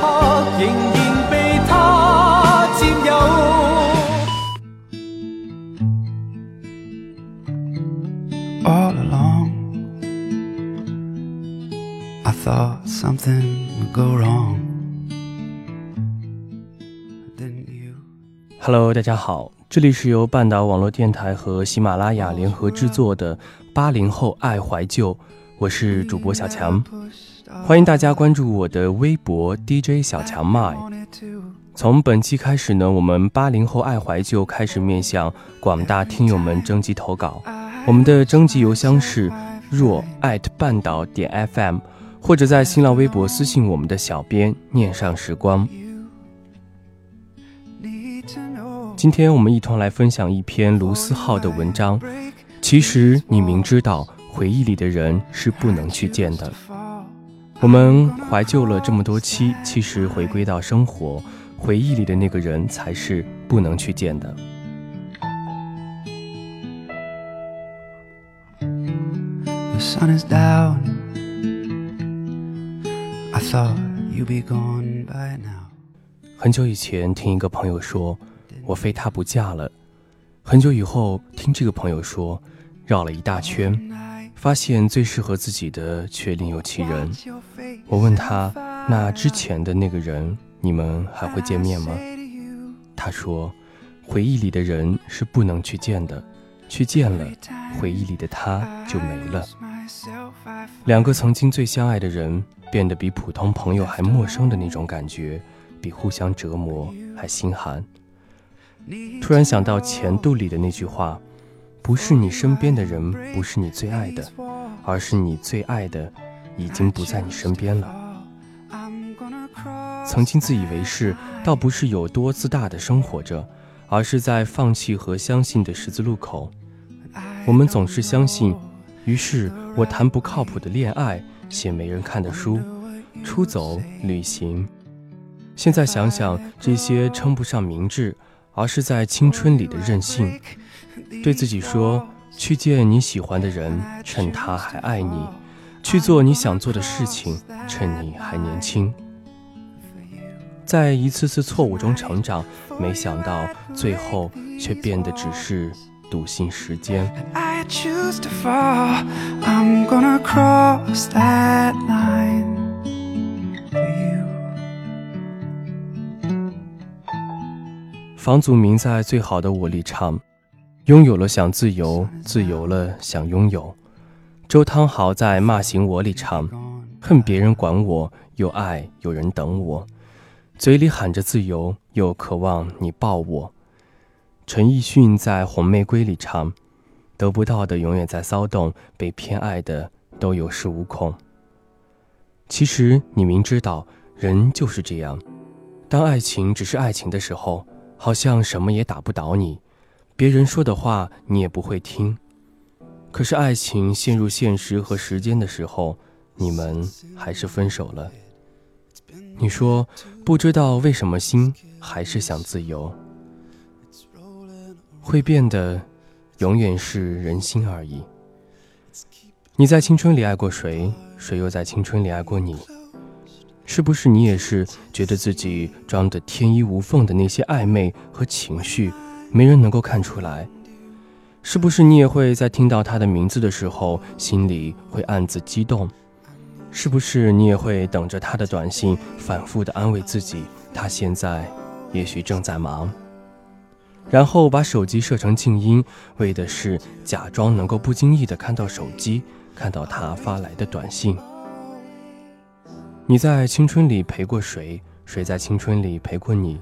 刻仍然被他占有。All along, I thought something would go wrong. Then you. Hello，大家好，这里是由半岛网络电台和喜马拉雅联合制作的《八零后爱怀旧》，我是主播小强，欢迎大家关注我的微博 DJ 小强麦。从本期开始呢，我们八零后爱怀旧开始面向广大听友们征集投稿，我们的征集邮箱是若艾特半岛点 FM，或者在新浪微博私信我们的小编念上时光。今天我们一同来分享一篇卢思浩的文章。其实你明知道，回忆里的人是不能去见的。我们怀旧了这么多期，其实回归到生活，回忆里的那个人才是不能去见的。很久以前，听一个朋友说。我非他不嫁了。很久以后，听这个朋友说，绕了一大圈，发现最适合自己的却另有其人。我问他：“那之前的那个人，你们还会见面吗？”他说：“回忆里的人是不能去见的，去见了，回忆里的他就没了。两个曾经最相爱的人，变得比普通朋友还陌生的那种感觉，比互相折磨还心寒。”突然想到前度里的那句话：“不是你身边的人，不是你最爱的，而是你最爱的，已经不在你身边了。”曾经自以为是，倒不是有多自大的生活着，而是在放弃和相信的十字路口。我们总是相信，于是我谈不靠谱的恋爱，写没人看的书，出走旅行。现在想想，这些称不上明智。而是在青春里的任性，对自己说：去见你喜欢的人，趁他还爱你；去做你想做的事情，趁你还年轻。在一次次错误中成长，没想到最后却变得只是笃信时间。房祖名在《最好的我》里唱：“拥有了想自由，自由了想拥有。”周汤豪在《骂醒我》里唱：“恨别人管我，又爱有人等我。”嘴里喊着自由，又渴望你抱我。陈奕迅在《红玫瑰》里唱：“得不到的永远在骚动，被偏爱的都有恃无恐。”其实你明知道，人就是这样，当爱情只是爱情的时候。好像什么也打不倒你，别人说的话你也不会听。可是爱情陷入现实和时间的时候，你们还是分手了。你说不知道为什么心还是想自由，会变的，永远是人心而已。你在青春里爱过谁，谁又在青春里爱过你？是不是你也是觉得自己装的天衣无缝的那些暧昧和情绪，没人能够看出来？是不是你也会在听到他的名字的时候，心里会暗自激动？是不是你也会等着他的短信，反复的安慰自己，他现在也许正在忙，然后把手机设成静音，为的是假装能够不经意的看到手机，看到他发来的短信。你在青春里陪过谁？谁在青春里陪过你？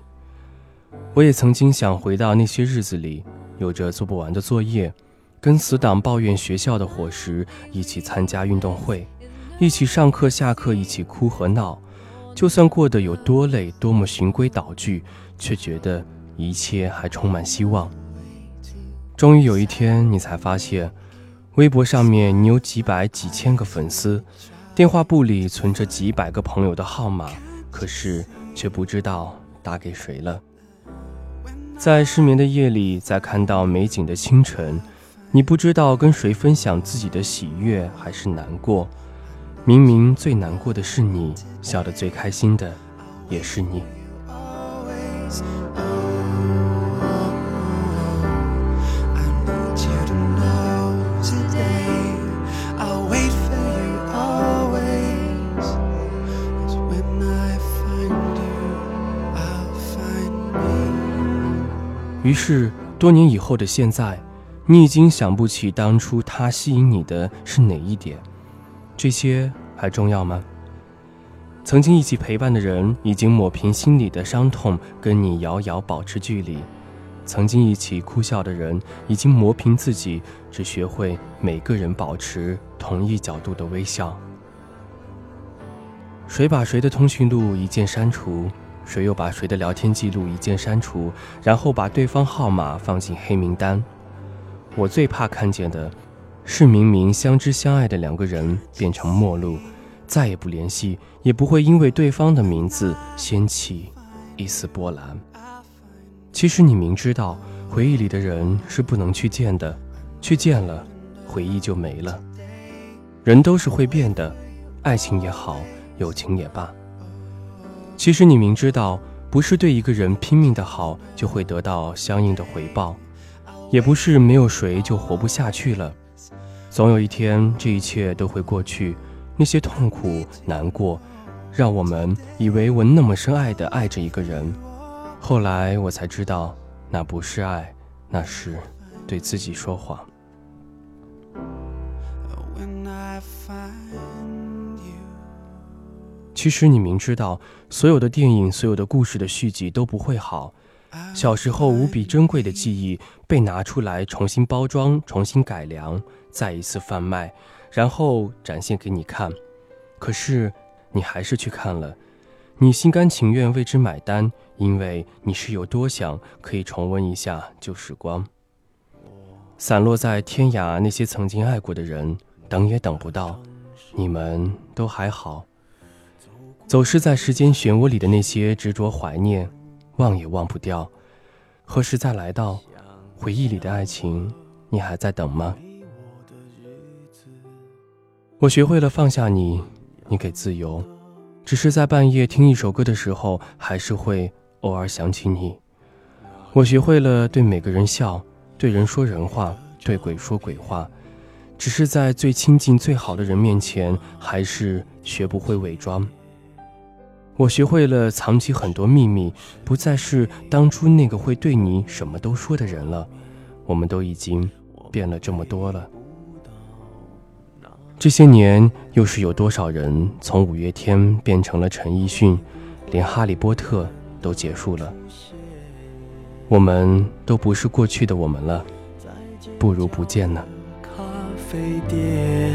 我也曾经想回到那些日子里，有着做不完的作业，跟死党抱怨学校的伙食，一起参加运动会，一起上课下课，一起哭和闹，就算过得有多累，多么循规蹈矩，却觉得一切还充满希望。终于有一天，你才发现，微博上面你有几百、几千个粉丝，电话簿里存着几百个朋友的号码，可是却不知道打给谁了。在失眠的夜里，在看到美景的清晨，你不知道跟谁分享自己的喜悦还是难过。明明最难过的是你，笑得最开心的也是你。于是，多年以后的现在，你已经想不起当初他吸引你的是哪一点。这些还重要吗？曾经一起陪伴的人，已经抹平心里的伤痛，跟你遥遥保持距离；曾经一起哭笑的人，已经磨平自己，只学会每个人保持同一角度的微笑。谁把谁的通讯录一键删除？谁又把谁的聊天记录一键删除？然后把对方号码放进黑名单？我最怕看见的。是明明相知相爱的两个人变成陌路，再也不联系，也不会因为对方的名字掀起一丝波澜。其实你明知道回忆里的人是不能去见的，去见了，回忆就没了。人都是会变的，爱情也好，友情也罢。其实你明知道，不是对一个人拼命的好就会得到相应的回报，也不是没有谁就活不下去了。总有一天，这一切都会过去。那些痛苦、难过，让我们以为我那么深爱的爱着一个人，后来我才知道，那不是爱，那是对自己说谎。其实你明知道，所有的电影、所有的故事的续集都不会好。小时候无比珍贵的记忆被拿出来重新包装、重新改良。再一次贩卖，然后展现给你看，可是你还是去看了，你心甘情愿为之买单，因为你是有多想可以重温一下旧时光。散落在天涯那些曾经爱过的人，等也等不到，你们都还好。走失在时间漩涡里的那些执着怀念，忘也忘不掉，何时再来到？回忆里的爱情，你还在等吗？我学会了放下你，你给自由，只是在半夜听一首歌的时候，还是会偶尔想起你。我学会了对每个人笑，对人说人话，对鬼说鬼话，只是在最亲近、最好的人面前，还是学不会伪装。我学会了藏起很多秘密，不再是当初那个会对你什么都说的人了。我们都已经变了这么多了。这些年，又是有多少人从五月天变成了陈奕迅，连哈利波特都结束了。我们都不是过去的我们了，不如不见呢。咖啡店，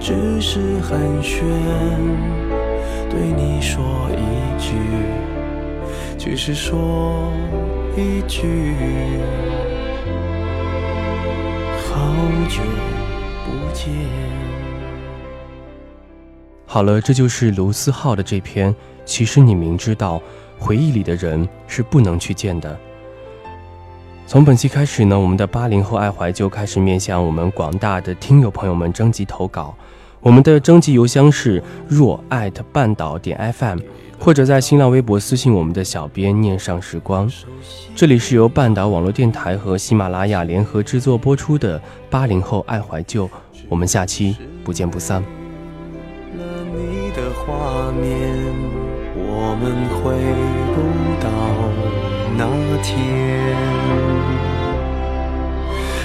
只是寒暄，对你说一句，只是说一句，好久。不见。好了，这就是卢思浩的这篇。其实你明知道，回忆里的人是不能去见的。从本期开始呢，我们的八零后爱怀旧开始面向我们广大的听友朋友们征集投稿。我们的征集邮箱是若艾特半岛点 FM。或者在新浪微博私信我们的小编念上时光，这里是由半岛网络电台和喜马拉雅联合制作播出的八零后爱怀旧，我们下期不见不散。了你的画面，我们回不到那天。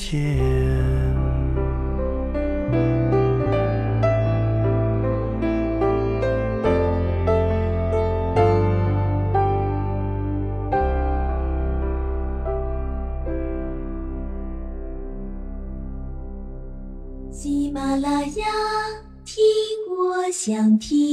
见。喜马拉雅，听我想听。